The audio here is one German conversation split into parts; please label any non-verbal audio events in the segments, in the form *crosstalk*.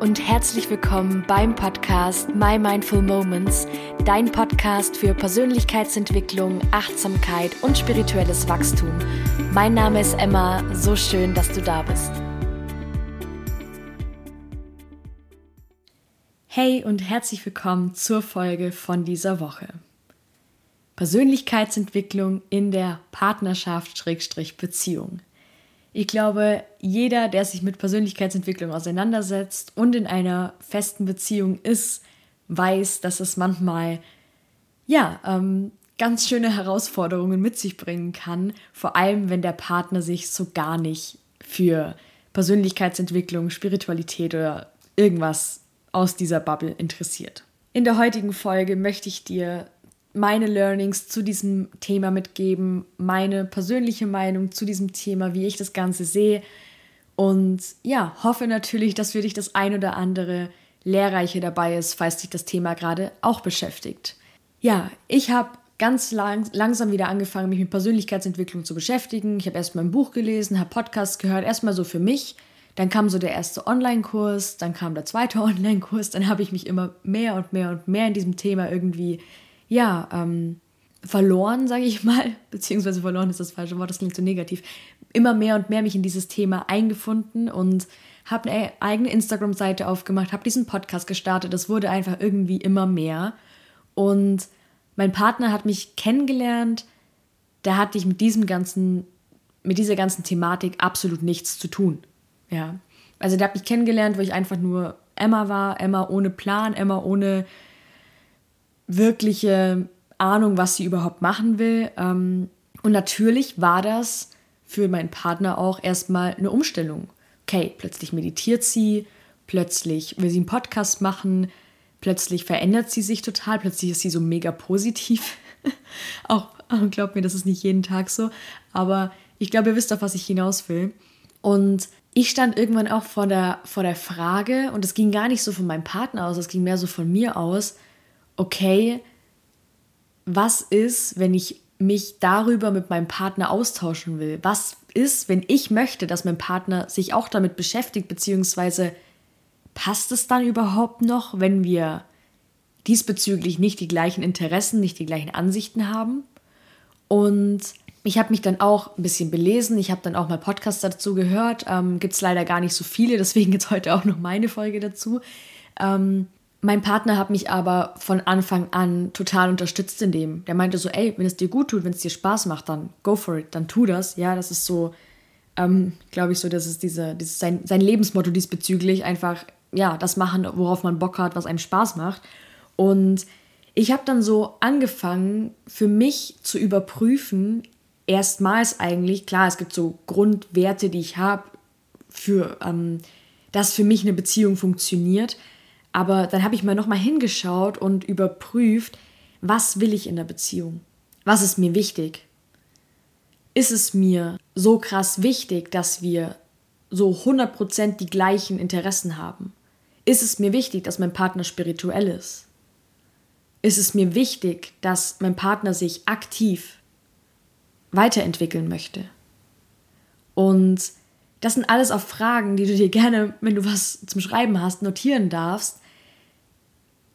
und herzlich willkommen beim Podcast My Mindful Moments, dein Podcast für Persönlichkeitsentwicklung, Achtsamkeit und spirituelles Wachstum. Mein Name ist Emma, so schön, dass du da bist. Hey und herzlich willkommen zur Folge von dieser Woche. Persönlichkeitsentwicklung in der Partnerschaft-Beziehung. Ich glaube, jeder, der sich mit Persönlichkeitsentwicklung auseinandersetzt und in einer festen Beziehung ist, weiß, dass es manchmal ja ähm, ganz schöne Herausforderungen mit sich bringen kann, vor allem wenn der Partner sich so gar nicht für Persönlichkeitsentwicklung, Spiritualität oder irgendwas aus dieser Bubble interessiert. In der heutigen Folge möchte ich dir meine Learnings zu diesem Thema mitgeben, meine persönliche Meinung zu diesem Thema, wie ich das Ganze sehe. Und ja, hoffe natürlich, dass für dich das ein oder andere Lehrreiche dabei ist, falls dich das Thema gerade auch beschäftigt. Ja, ich habe ganz lang, langsam wieder angefangen, mich mit Persönlichkeitsentwicklung zu beschäftigen. Ich habe erstmal ein Buch gelesen, habe Podcasts gehört, erstmal so für mich. Dann kam so der erste Online-Kurs, dann kam der zweite *laughs* Online-Kurs, dann habe ich mich immer mehr und mehr und mehr in diesem Thema irgendwie ja, ähm, verloren, sage ich mal, *laughs* beziehungsweise verloren ist das falsche Wort, das klingt so negativ, immer mehr und mehr mich in dieses Thema eingefunden und habe eine eigene Instagram-Seite aufgemacht, habe diesen Podcast gestartet. Das wurde einfach irgendwie immer mehr. Und mein Partner hat mich kennengelernt. Da hatte ich mit diesem ganzen, mit dieser ganzen Thematik absolut nichts zu tun. Ja. Also der hat mich kennengelernt, wo ich einfach nur Emma war, Emma ohne Plan, Emma ohne wirkliche Ahnung, was sie überhaupt machen will. Ähm, und natürlich war das für meinen Partner auch erstmal eine Umstellung. Okay, plötzlich meditiert sie, plötzlich will sie einen Podcast machen, plötzlich verändert sie sich total, plötzlich ist sie so mega positiv. *laughs* auch, glaubt mir, das ist nicht jeden Tag so, aber ich glaube, ihr wisst auf was ich hinaus will. Und ich stand irgendwann auch vor der, vor der Frage, und es ging gar nicht so von meinem Partner aus, es ging mehr so von mir aus, okay, was ist, wenn ich mich darüber mit meinem Partner austauschen will? Was ist, wenn ich möchte, dass mein Partner sich auch damit beschäftigt, beziehungsweise passt es dann überhaupt noch, wenn wir diesbezüglich nicht die gleichen Interessen, nicht die gleichen Ansichten haben? Und ich habe mich dann auch ein bisschen belesen, ich habe dann auch mal Podcasts dazu gehört, ähm, gibt es leider gar nicht so viele, *laughs* deswegen jetzt heute auch noch meine Folge dazu. Ähm, mein Partner hat mich aber von Anfang an total unterstützt in dem. Der meinte so, ey, wenn es dir gut tut, wenn es dir Spaß macht, dann go for it, dann tu das. Ja, das ist so, ähm, glaube ich so, das ist diese, dieses, sein, sein Lebensmotto diesbezüglich, einfach, ja, das machen, worauf man Bock hat, was einem Spaß macht. Und ich habe dann so angefangen, für mich zu überprüfen, erstmals eigentlich, klar, es gibt so Grundwerte, die ich habe, für, ähm, dass für mich eine Beziehung funktioniert, aber dann habe ich mal nochmal hingeschaut und überprüft, was will ich in der Beziehung? Was ist mir wichtig? Ist es mir so krass wichtig, dass wir so 100% die gleichen Interessen haben? Ist es mir wichtig, dass mein Partner spirituell ist? Ist es mir wichtig, dass mein Partner sich aktiv weiterentwickeln möchte? Und das sind alles auch Fragen, die du dir gerne, wenn du was zum Schreiben hast, notieren darfst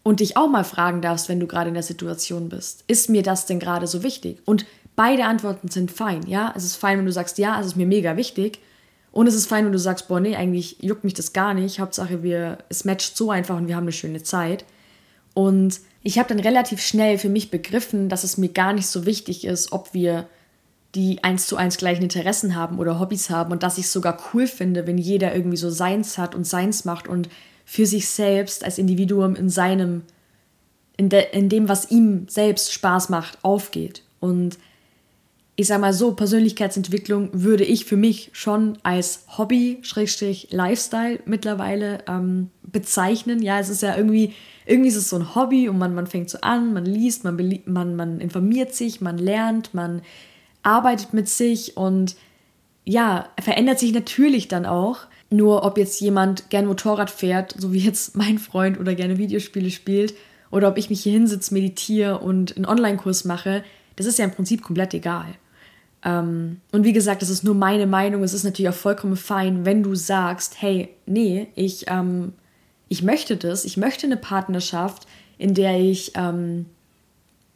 und dich auch mal fragen darfst, wenn du gerade in der Situation bist. Ist mir das denn gerade so wichtig? Und beide Antworten sind fein, ja? Es ist fein, wenn du sagst, ja, es ist mir mega wichtig. Und es ist fein, wenn du sagst, boah, nee, eigentlich juckt mich das gar nicht. Hauptsache, wir, es matcht so einfach und wir haben eine schöne Zeit. Und ich habe dann relativ schnell für mich begriffen, dass es mir gar nicht so wichtig ist, ob wir die eins zu eins gleichen Interessen haben oder Hobbys haben und dass ich es sogar cool finde, wenn jeder irgendwie so seins hat und seins macht und für sich selbst als Individuum in seinem, in, de, in dem, was ihm selbst Spaß macht, aufgeht. Und ich sag mal so, Persönlichkeitsentwicklung würde ich für mich schon als Hobby, Schrägstrich, Lifestyle mittlerweile ähm, bezeichnen. Ja, es ist ja irgendwie, irgendwie ist es so ein Hobby und man, man fängt so an, man liest, man, man, man informiert sich, man lernt, man arbeitet mit sich und ja, verändert sich natürlich dann auch. Nur ob jetzt jemand gern Motorrad fährt, so wie jetzt mein Freund oder gerne Videospiele spielt, oder ob ich mich hier hinsitze, meditiere und einen Online-Kurs mache, das ist ja im Prinzip komplett egal. Ähm, und wie gesagt, das ist nur meine Meinung. Es ist natürlich auch vollkommen fein, wenn du sagst, hey, nee, ich ähm, ich möchte das, ich möchte eine Partnerschaft, in der ich ähm,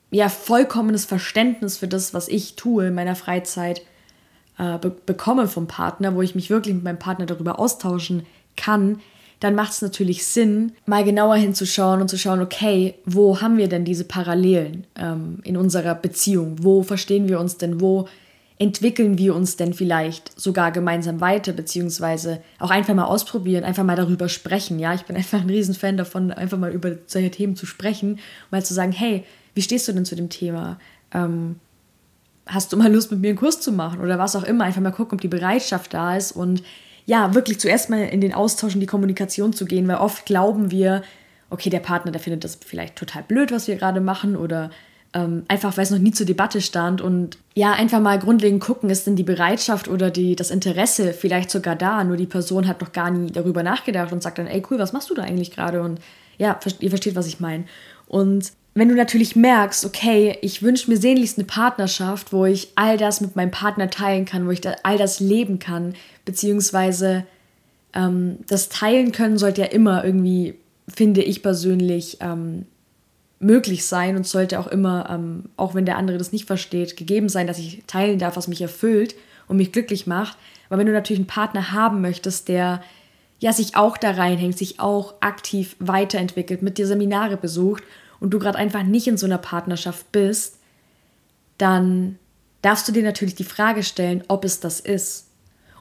ja vollkommenes Verständnis für das, was ich tue in meiner Freizeit äh, be bekomme vom Partner, wo ich mich wirklich mit meinem Partner darüber austauschen kann, dann macht es natürlich Sinn, mal genauer hinzuschauen und zu schauen, okay, wo haben wir denn diese Parallelen ähm, in unserer Beziehung? Wo verstehen wir uns denn? Wo entwickeln wir uns denn vielleicht sogar gemeinsam weiter, beziehungsweise auch einfach mal ausprobieren, einfach mal darüber sprechen. Ja, ich bin einfach ein Riesenfan davon, einfach mal über solche Themen zu sprechen, mal zu sagen, hey, wie stehst du denn zu dem Thema? Ähm, hast du mal Lust, mit mir einen Kurs zu machen oder was auch immer? Einfach mal gucken, ob die Bereitschaft da ist und ja, wirklich zuerst mal in den Austausch, in die Kommunikation zu gehen, weil oft glauben wir, okay, der Partner, der findet das vielleicht total blöd, was wir gerade machen oder ähm, einfach, weil es noch nie zur Debatte stand und ja, einfach mal grundlegend gucken, ist denn die Bereitschaft oder die, das Interesse vielleicht sogar da, nur die Person hat noch gar nie darüber nachgedacht und sagt dann, ey, cool, was machst du da eigentlich gerade und ja, ihr versteht, was ich meine. Und wenn du natürlich merkst, okay, ich wünsche mir sehnlichst eine Partnerschaft, wo ich all das mit meinem Partner teilen kann, wo ich da all das leben kann, beziehungsweise ähm, das Teilen können sollte ja immer irgendwie, finde ich persönlich, ähm, möglich sein und sollte auch immer, ähm, auch wenn der andere das nicht versteht, gegeben sein, dass ich teilen darf, was mich erfüllt und mich glücklich macht. Aber wenn du natürlich einen Partner haben möchtest, der ja sich auch da reinhängt, sich auch aktiv weiterentwickelt, mit dir Seminare besucht und du gerade einfach nicht in so einer Partnerschaft bist, dann darfst du dir natürlich die Frage stellen, ob es das ist.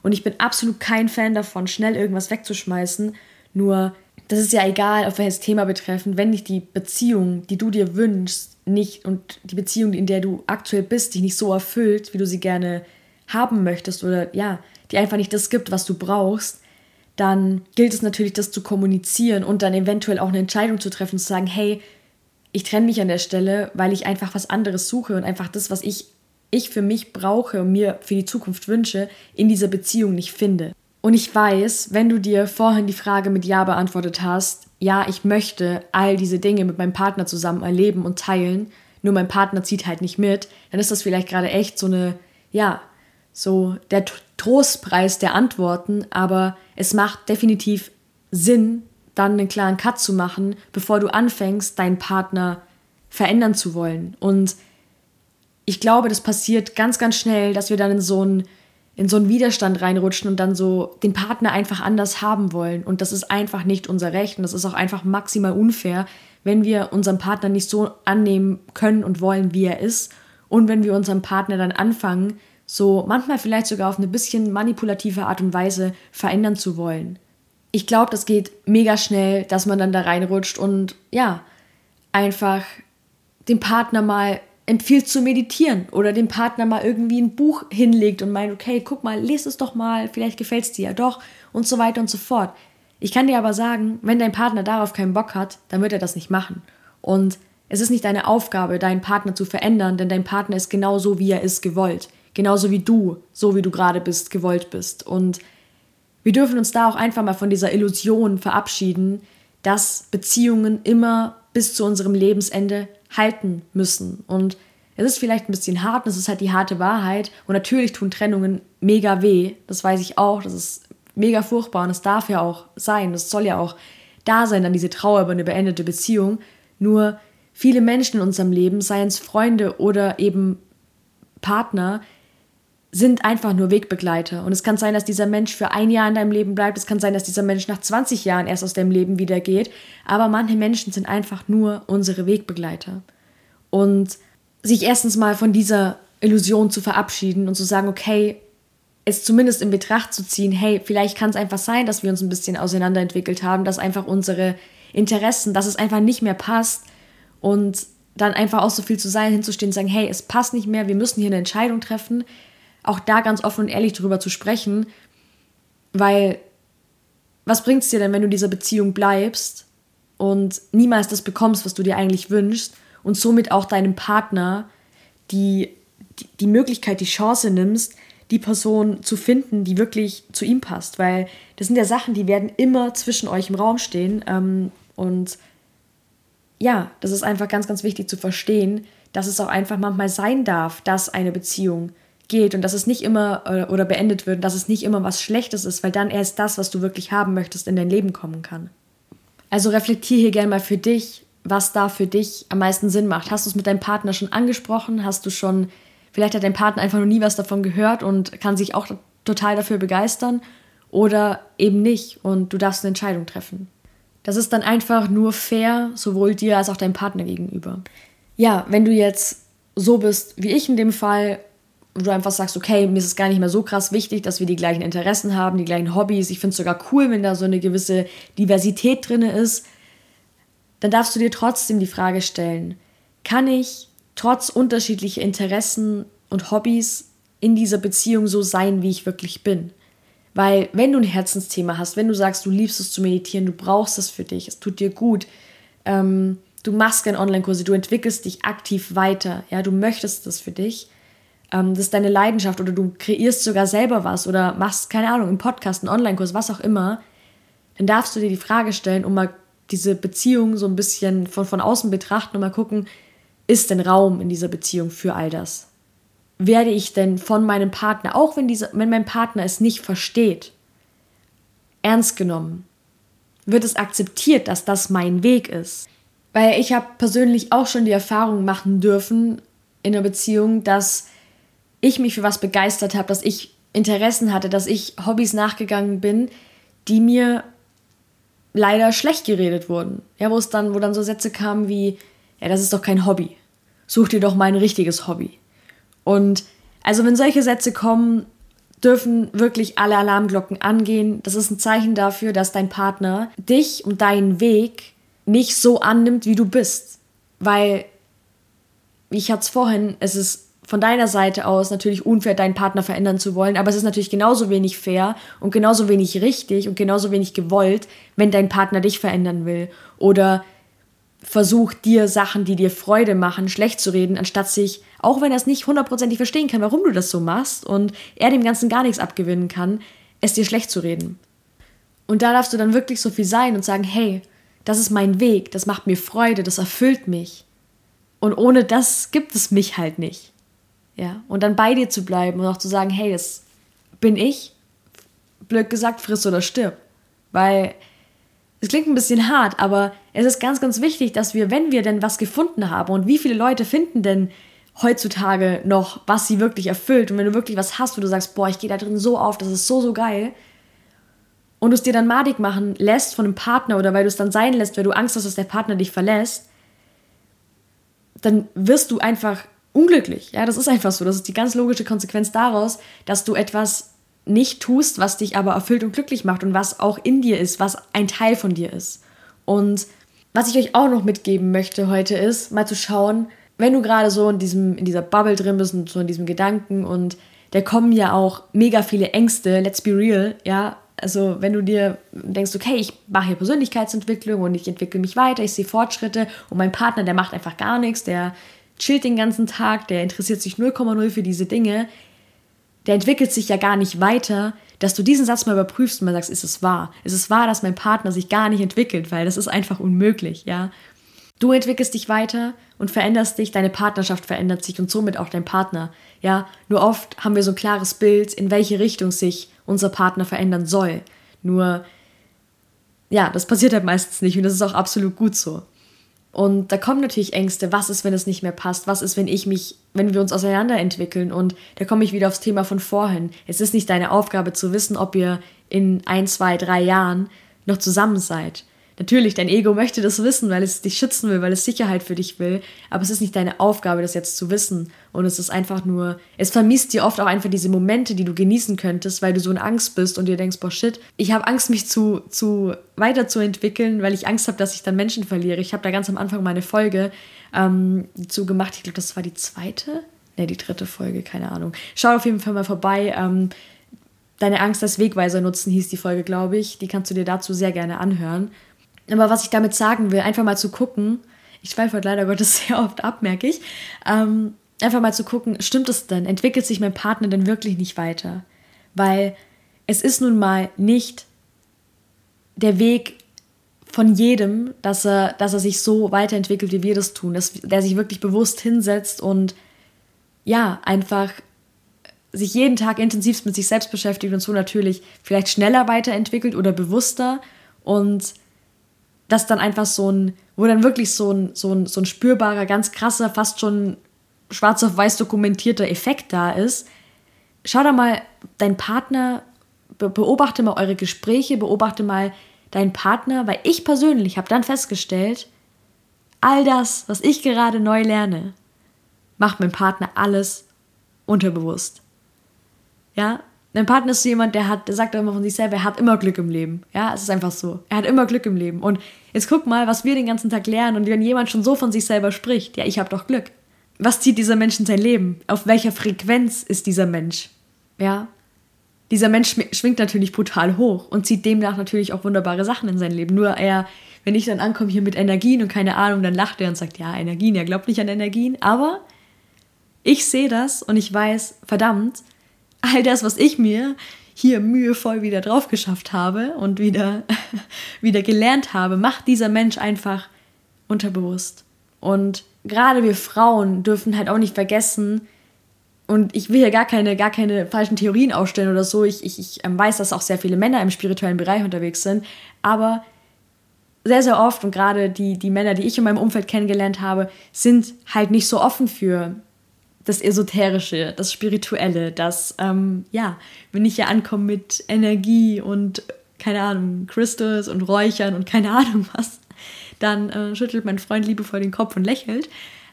Und ich bin absolut kein Fan davon, schnell irgendwas wegzuschmeißen. Nur, das ist ja egal, auf welches Thema betreffend, wenn dich die Beziehung, die du dir wünschst, nicht und die Beziehung, in der du aktuell bist, dich nicht so erfüllt, wie du sie gerne haben möchtest oder ja, die einfach nicht das gibt, was du brauchst, dann gilt es natürlich, das zu kommunizieren und dann eventuell auch eine Entscheidung zu treffen, zu sagen, hey, ich trenne mich an der Stelle, weil ich einfach was anderes suche und einfach das, was ich, ich für mich brauche und mir für die Zukunft wünsche, in dieser Beziehung nicht finde. Und ich weiß, wenn du dir vorhin die Frage mit Ja beantwortet hast, ja, ich möchte all diese Dinge mit meinem Partner zusammen erleben und teilen, nur mein Partner zieht halt nicht mit, dann ist das vielleicht gerade echt so eine, ja, so der Trostpreis der Antworten, aber es macht definitiv Sinn, dann einen klaren Cut zu machen, bevor du anfängst, deinen Partner verändern zu wollen. Und ich glaube, das passiert ganz, ganz schnell, dass wir dann in so einen, in so einen Widerstand reinrutschen und dann so den Partner einfach anders haben wollen. Und das ist einfach nicht unser Recht und das ist auch einfach maximal unfair, wenn wir unseren Partner nicht so annehmen können und wollen, wie er ist. Und wenn wir unseren Partner dann anfangen, so manchmal vielleicht sogar auf eine bisschen manipulative Art und Weise verändern zu wollen ich glaube, das geht mega schnell, dass man dann da reinrutscht und ja, einfach dem Partner mal empfiehlt zu meditieren oder dem Partner mal irgendwie ein Buch hinlegt und meint, okay, guck mal, lese es doch mal, vielleicht gefällt es dir ja doch und so weiter und so fort. Ich kann dir aber sagen, wenn dein Partner darauf keinen Bock hat, dann wird er das nicht machen. Und es ist nicht deine Aufgabe, deinen Partner zu verändern, denn dein Partner ist genauso, wie er ist, gewollt. Genauso wie du, so wie du gerade bist, gewollt bist. Und wir dürfen uns da auch einfach mal von dieser Illusion verabschieden, dass Beziehungen immer bis zu unserem Lebensende halten müssen. Und es ist vielleicht ein bisschen hart, das ist halt die harte Wahrheit. Und natürlich tun Trennungen mega weh. Das weiß ich auch. Das ist mega furchtbar und es darf ja auch sein. Das soll ja auch da sein, dann diese Trauer über eine beendete Beziehung. Nur viele Menschen in unserem Leben, seien es Freunde oder eben Partner, sind einfach nur Wegbegleiter. Und es kann sein, dass dieser Mensch für ein Jahr in deinem Leben bleibt. Es kann sein, dass dieser Mensch nach 20 Jahren erst aus deinem Leben wieder geht. Aber manche Menschen sind einfach nur unsere Wegbegleiter. Und sich erstens mal von dieser Illusion zu verabschieden und zu sagen, okay, es zumindest in Betracht zu ziehen, hey, vielleicht kann es einfach sein, dass wir uns ein bisschen auseinanderentwickelt haben, dass einfach unsere Interessen, dass es einfach nicht mehr passt und dann einfach auch so viel zu sein, hinzustehen und sagen, hey, es passt nicht mehr, wir müssen hier eine Entscheidung treffen, auch da ganz offen und ehrlich drüber zu sprechen, weil was bringt es dir denn, wenn du dieser Beziehung bleibst und niemals das bekommst, was du dir eigentlich wünschst und somit auch deinem Partner die, die, die Möglichkeit, die Chance nimmst, die Person zu finden, die wirklich zu ihm passt, weil das sind ja Sachen, die werden immer zwischen euch im Raum stehen ähm, und ja, das ist einfach ganz, ganz wichtig zu verstehen, dass es auch einfach manchmal sein darf, dass eine Beziehung geht und dass es nicht immer äh, oder beendet wird, dass es nicht immer was Schlechtes ist, weil dann erst das, was du wirklich haben möchtest, in dein Leben kommen kann. Also reflektier hier gerne mal für dich, was da für dich am meisten Sinn macht. Hast du es mit deinem Partner schon angesprochen? Hast du schon, vielleicht hat dein Partner einfach noch nie was davon gehört und kann sich auch total dafür begeistern oder eben nicht und du darfst eine Entscheidung treffen. Das ist dann einfach nur fair, sowohl dir als auch deinem Partner gegenüber. Ja, wenn du jetzt so bist wie ich in dem Fall, wo du einfach sagst, okay, mir ist es gar nicht mehr so krass wichtig, dass wir die gleichen Interessen haben, die gleichen Hobbys. Ich finde es sogar cool, wenn da so eine gewisse Diversität drin ist. Dann darfst du dir trotzdem die Frage stellen, kann ich trotz unterschiedlicher Interessen und Hobbys in dieser Beziehung so sein, wie ich wirklich bin? Weil wenn du ein Herzensthema hast, wenn du sagst, du liebst es zu meditieren, du brauchst es für dich, es tut dir gut, ähm, du machst gerne Online-Kurse, du entwickelst dich aktiv weiter, ja, du möchtest das für dich, ähm, das ist deine Leidenschaft oder du kreierst sogar selber was oder machst, keine Ahnung, einen Podcast, einen Online-Kurs, was auch immer, dann darfst du dir die Frage stellen und mal diese Beziehung so ein bisschen von, von außen betrachten und mal gucken, ist denn Raum in dieser Beziehung für all das? werde ich denn von meinem Partner, auch wenn, diese, wenn mein Partner es nicht versteht, ernst genommen? Wird es akzeptiert, dass das mein Weg ist? Weil ich habe persönlich auch schon die Erfahrung machen dürfen in einer Beziehung, dass ich mich für was begeistert habe, dass ich Interessen hatte, dass ich Hobbys nachgegangen bin, die mir leider schlecht geredet wurden. Ja, wo es dann, wo dann so Sätze kamen wie, ja, das ist doch kein Hobby. Such dir doch mal ein richtiges Hobby. Und also wenn solche Sätze kommen, dürfen wirklich alle Alarmglocken angehen. Das ist ein Zeichen dafür, dass dein Partner dich und deinen Weg nicht so annimmt, wie du bist. Weil, wie ich hatte es vorhin, es ist von deiner Seite aus natürlich unfair, deinen Partner verändern zu wollen, aber es ist natürlich genauso wenig fair und genauso wenig richtig und genauso wenig gewollt, wenn dein Partner dich verändern will oder versucht dir Sachen, die dir Freude machen, schlecht zu reden, anstatt sich, auch wenn er es nicht hundertprozentig verstehen kann, warum du das so machst und er dem Ganzen gar nichts abgewinnen kann, es dir schlecht zu reden. Und da darfst du dann wirklich so viel sein und sagen, hey, das ist mein Weg, das macht mir Freude, das erfüllt mich. Und ohne das gibt es mich halt nicht. Ja, und dann bei dir zu bleiben und auch zu sagen, hey, das bin ich, blöd gesagt, friss oder stirb. Weil es klingt ein bisschen hart, aber es ist ganz, ganz wichtig, dass wir, wenn wir denn was gefunden haben und wie viele Leute finden denn heutzutage noch, was sie wirklich erfüllt? Und wenn du wirklich was hast, wo du sagst, boah, ich gehe da drin so auf, das ist so, so geil. Und du es dir dann madig machen lässt von einem Partner oder weil du es dann sein lässt, weil du Angst hast, dass der Partner dich verlässt, dann wirst du einfach unglücklich. Ja, das ist einfach so. Das ist die ganz logische Konsequenz daraus, dass du etwas nicht tust, was dich aber erfüllt und glücklich macht und was auch in dir ist, was ein Teil von dir ist. Und was ich euch auch noch mitgeben möchte heute ist, mal zu schauen, wenn du gerade so in, diesem, in dieser Bubble drin bist und so in diesem Gedanken und da kommen ja auch mega viele Ängste, let's be real, ja. Also wenn du dir denkst, okay, ich mache hier Persönlichkeitsentwicklung und ich entwickle mich weiter, ich sehe Fortschritte und mein Partner, der macht einfach gar nichts, der chillt den ganzen Tag, der interessiert sich 0,0 für diese Dinge, der entwickelt sich ja gar nicht weiter, dass du diesen Satz mal überprüfst und mal sagst, ist es wahr? Ist es wahr, dass mein Partner sich gar nicht entwickelt? Weil das ist einfach unmöglich, ja. Du entwickelst dich weiter und veränderst dich, deine Partnerschaft verändert sich und somit auch dein Partner. Ja, nur oft haben wir so ein klares Bild, in welche Richtung sich unser Partner verändern soll. Nur, ja, das passiert halt meistens nicht und das ist auch absolut gut so. Und da kommen natürlich Ängste. Was ist, wenn es nicht mehr passt? Was ist, wenn ich mich, wenn wir uns auseinanderentwickeln? Und da komme ich wieder aufs Thema von vorhin. Es ist nicht deine Aufgabe zu wissen, ob ihr in ein, zwei, drei Jahren noch zusammen seid. Natürlich, dein Ego möchte das wissen, weil es dich schützen will, weil es Sicherheit für dich will. Aber es ist nicht deine Aufgabe, das jetzt zu wissen. Und es ist einfach nur, es vermisst dir oft auch einfach diese Momente, die du genießen könntest, weil du so in Angst bist und dir denkst, boah, shit, ich habe Angst, mich zu, zu weiterzuentwickeln, weil ich Angst habe, dass ich dann Menschen verliere. Ich habe da ganz am Anfang meine Folge ähm, zu gemacht. Ich glaube, das war die zweite, ne, die dritte Folge, keine Ahnung. Schau auf jeden Fall mal vorbei. Ähm, Deine Angst als Wegweiser nutzen hieß die Folge, glaube ich. Die kannst du dir dazu sehr gerne anhören. Aber was ich damit sagen will, einfach mal zu gucken, ich schweife heute leider Gottes *laughs* sehr oft ab, merke ich, ähm, einfach mal zu gucken, stimmt es denn? Entwickelt sich mein Partner denn wirklich nicht weiter? Weil es ist nun mal nicht der Weg von jedem, dass er, dass er sich so weiterentwickelt, wie wir das tun, dass der sich wirklich bewusst hinsetzt und ja, einfach sich jeden Tag intensivst mit sich selbst beschäftigt und so natürlich vielleicht schneller weiterentwickelt oder bewusster und dass dann einfach so ein, wo dann wirklich so ein, so ein, so ein spürbarer, ganz krasser, fast schon schwarz auf weiß dokumentierter Effekt da ist. Schau da mal deinen Partner, beobachte mal eure Gespräche, beobachte mal deinen Partner, weil ich persönlich habe dann festgestellt, all das, was ich gerade neu lerne, macht mein Partner alles unterbewusst. Ja, mein Partner ist so jemand, der hat, der sagt immer von sich selber, er hat immer Glück im Leben. Ja, es ist einfach so. Er hat immer Glück im Leben. Und jetzt guck mal, was wir den ganzen Tag lernen. Und wenn jemand schon so von sich selber spricht, ja, ich habe doch Glück. Was zieht dieser Mensch in sein Leben? Auf welcher Frequenz ist dieser Mensch? Ja, dieser Mensch schwingt natürlich brutal hoch und zieht demnach natürlich auch wunderbare Sachen in sein Leben. Nur er, wenn ich dann ankomme hier mit Energien und keine Ahnung, dann lacht er und sagt, ja, Energien, er glaubt nicht an Energien. Aber ich sehe das und ich weiß, verdammt, all das, was ich mir hier mühevoll wieder drauf geschafft habe und wieder, *laughs* wieder gelernt habe, macht dieser Mensch einfach unterbewusst. Und gerade wir Frauen dürfen halt auch nicht vergessen, und ich will hier gar keine, gar keine falschen Theorien aufstellen oder so. Ich, ich, ich ähm, weiß, dass auch sehr viele Männer im spirituellen Bereich unterwegs sind. Aber sehr, sehr oft und gerade die, die Männer, die ich in meinem Umfeld kennengelernt habe, sind halt nicht so offen für das Esoterische, das Spirituelle, das, ähm, ja, wenn ich hier ankomme mit Energie und, keine Ahnung, Crystals und Räuchern und keine *laughs* Ahnung was, dann äh, schüttelt mein Freund liebevoll den Kopf und lächelt.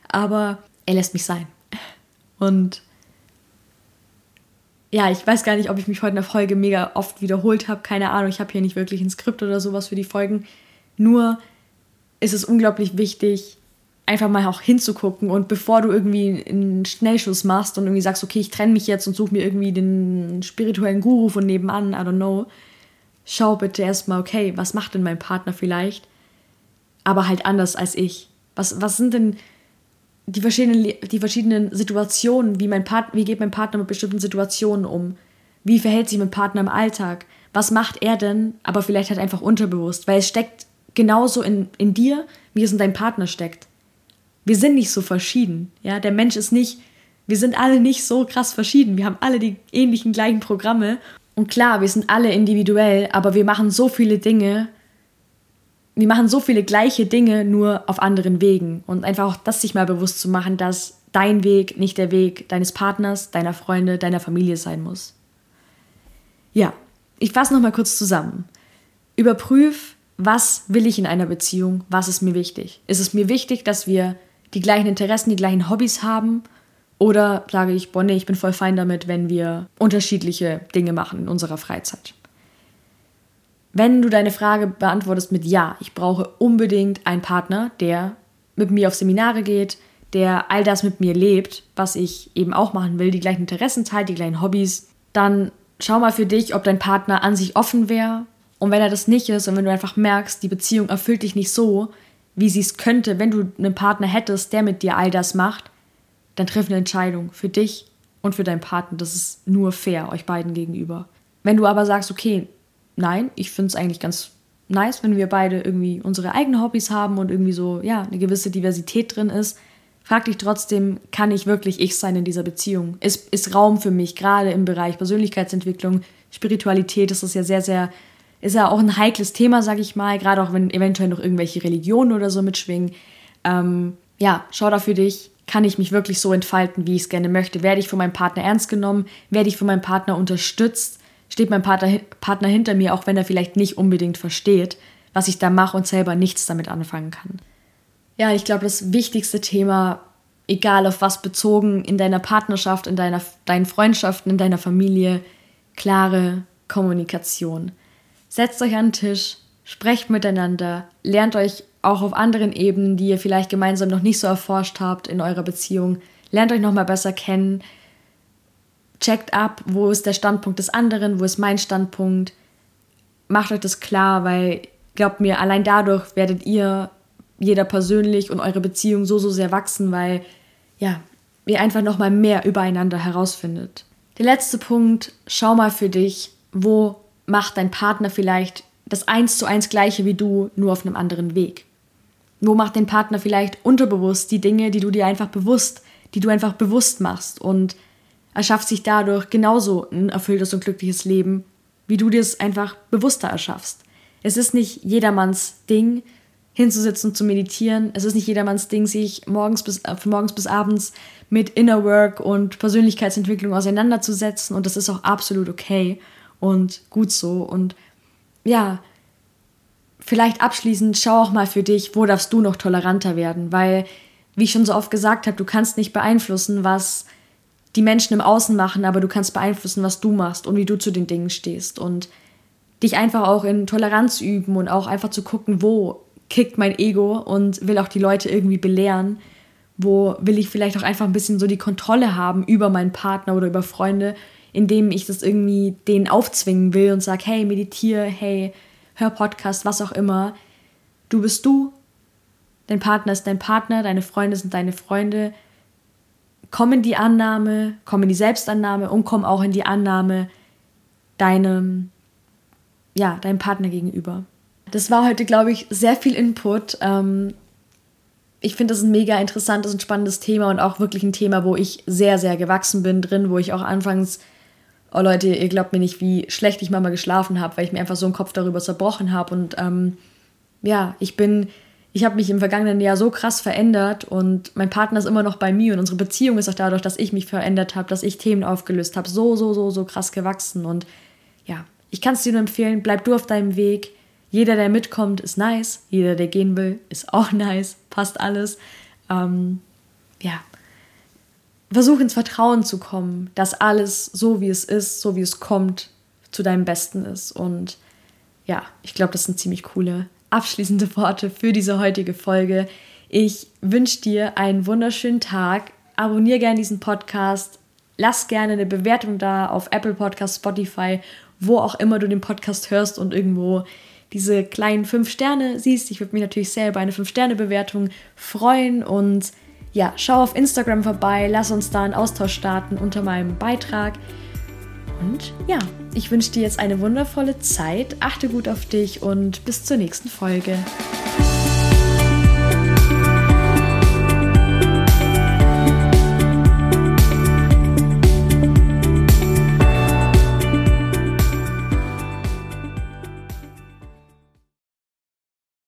Aber er lässt mich sein. Und ja, ich weiß gar nicht, ob ich mich heute in der Folge mega oft wiederholt habe. Keine Ahnung, ich habe hier nicht wirklich ein Skript oder sowas für die Folgen. Nur ist es unglaublich wichtig, einfach mal auch hinzugucken und bevor du irgendwie einen Schnellschuss machst und irgendwie sagst, okay, ich trenne mich jetzt und suche mir irgendwie den spirituellen Guru von nebenan, I don't know, schau bitte erstmal, okay, was macht denn mein Partner vielleicht, aber halt anders als ich. Was, was sind denn die verschiedenen, die verschiedenen Situationen, wie, mein Part, wie geht mein Partner mit bestimmten Situationen um? Wie verhält sich mein Partner im Alltag? Was macht er denn, aber vielleicht halt einfach unterbewusst? Weil es steckt genauso in, in dir, wie es in deinem Partner steckt. Wir sind nicht so verschieden. Ja? Der Mensch ist nicht, wir sind alle nicht so krass verschieden. Wir haben alle die ähnlichen gleichen Programme. Und klar, wir sind alle individuell, aber wir machen so viele Dinge, wir machen so viele gleiche Dinge, nur auf anderen Wegen. Und einfach auch das sich mal bewusst zu machen, dass dein Weg nicht der Weg deines Partners, deiner Freunde, deiner Familie sein muss. Ja, ich fasse nochmal kurz zusammen. Überprüf, was will ich in einer Beziehung, was ist mir wichtig. Ist es mir wichtig, dass wir die gleichen Interessen, die gleichen Hobbys haben? Oder sage ich, boah, nee, ich bin voll fein damit, wenn wir unterschiedliche Dinge machen in unserer Freizeit? Wenn du deine Frage beantwortest mit Ja, ich brauche unbedingt einen Partner, der mit mir auf Seminare geht, der all das mit mir lebt, was ich eben auch machen will, die gleichen Interessen teilt, die gleichen Hobbys, dann schau mal für dich, ob dein Partner an sich offen wäre. Und wenn er das nicht ist und wenn du einfach merkst, die Beziehung erfüllt dich nicht so, wie sie es könnte, wenn du einen Partner hättest, der mit dir all das macht, dann triff eine Entscheidung für dich und für deinen Partner. Das ist nur fair euch beiden gegenüber. Wenn du aber sagst, okay, nein, ich finde es eigentlich ganz nice, wenn wir beide irgendwie unsere eigenen Hobbys haben und irgendwie so, ja, eine gewisse Diversität drin ist. Frag dich trotzdem, kann ich wirklich ich sein in dieser Beziehung? Ist, ist Raum für mich, gerade im Bereich Persönlichkeitsentwicklung, Spiritualität, ist das ja sehr, sehr, ist ja auch ein heikles Thema, sag ich mal, gerade auch wenn eventuell noch irgendwelche Religionen oder so mitschwingen. Ähm, ja, schau da für dich, kann ich mich wirklich so entfalten, wie ich es gerne möchte? Werde ich von meinem Partner ernst genommen? Werde ich von meinem Partner unterstützt? steht mein Partner, Partner hinter mir, auch wenn er vielleicht nicht unbedingt versteht, was ich da mache und selber nichts damit anfangen kann. Ja, ich glaube, das wichtigste Thema, egal auf was bezogen, in deiner Partnerschaft, in deiner, deinen Freundschaften, in deiner Familie, klare Kommunikation. Setzt euch an den Tisch, sprecht miteinander, lernt euch auch auf anderen Ebenen, die ihr vielleicht gemeinsam noch nicht so erforscht habt in eurer Beziehung, lernt euch noch mal besser kennen, checkt ab, wo ist der Standpunkt des anderen, wo ist mein Standpunkt. Macht euch das klar, weil glaubt mir, allein dadurch werdet ihr jeder persönlich und eure Beziehung so, so sehr wachsen, weil ja, ihr einfach nochmal mehr übereinander herausfindet. Der letzte Punkt, schau mal für dich, wo macht dein Partner vielleicht das eins zu eins gleiche wie du, nur auf einem anderen Weg. Wo macht dein Partner vielleicht unterbewusst die Dinge, die du dir einfach bewusst, die du einfach bewusst machst und erschafft sich dadurch genauso ein erfülltes und glückliches Leben, wie du dir es einfach bewusster erschaffst. Es ist nicht jedermanns Ding, hinzusitzen und zu meditieren. Es ist nicht jedermanns Ding, sich morgens bis, äh, von morgens bis abends mit Inner Work und Persönlichkeitsentwicklung auseinanderzusetzen. Und das ist auch absolut okay und gut so. Und ja, vielleicht abschließend, schau auch mal für dich, wo darfst du noch toleranter werden, weil, wie ich schon so oft gesagt habe, du kannst nicht beeinflussen, was die Menschen im Außen machen, aber du kannst beeinflussen, was du machst und wie du zu den Dingen stehst. Und dich einfach auch in Toleranz üben und auch einfach zu gucken, wo kickt mein Ego und will auch die Leute irgendwie belehren, wo will ich vielleicht auch einfach ein bisschen so die Kontrolle haben über meinen Partner oder über Freunde, indem ich das irgendwie denen aufzwingen will und sage, hey, meditiere, hey, hör Podcast, was auch immer. Du bist du, dein Partner ist dein Partner, deine Freunde sind deine Freunde. Komm in die Annahme, komm in die Selbstannahme und komm auch in die Annahme deinem, ja, deinem Partner gegenüber. Das war heute, glaube ich, sehr viel Input. Ähm, ich finde das ein mega interessantes und spannendes Thema und auch wirklich ein Thema, wo ich sehr, sehr gewachsen bin drin, wo ich auch anfangs oh Leute, ihr glaubt mir nicht, wie schlecht ich manchmal geschlafen habe, weil ich mir einfach so einen Kopf darüber zerbrochen habe. Und ähm, ja, ich bin, ich habe mich im vergangenen Jahr so krass verändert und mein Partner ist immer noch bei mir und unsere Beziehung ist auch dadurch, dass ich mich verändert habe, dass ich Themen aufgelöst habe, so, so, so, so krass gewachsen. Und ja, ich kann es dir nur empfehlen, bleib du auf deinem Weg. Jeder, der mitkommt, ist nice. Jeder, der gehen will, ist auch *laughs* nice. Passt alles. Ähm, ja, versuch ins Vertrauen zu kommen, dass alles so wie es ist, so wie es kommt, zu deinem Besten ist. Und ja, ich glaube, das sind ziemlich coole abschließende Worte für diese heutige Folge. Ich wünsche dir einen wunderschönen Tag. Abonniere gerne diesen Podcast. Lass gerne eine Bewertung da auf Apple Podcast, Spotify, wo auch immer du den Podcast hörst und irgendwo diese kleinen fünf Sterne siehst. Ich würde mich natürlich sehr über eine fünf Sterne Bewertung freuen und ja, schau auf Instagram vorbei, lass uns da einen Austausch starten unter meinem Beitrag. Und ja, ich wünsche dir jetzt eine wundervolle Zeit, achte gut auf dich und bis zur nächsten Folge.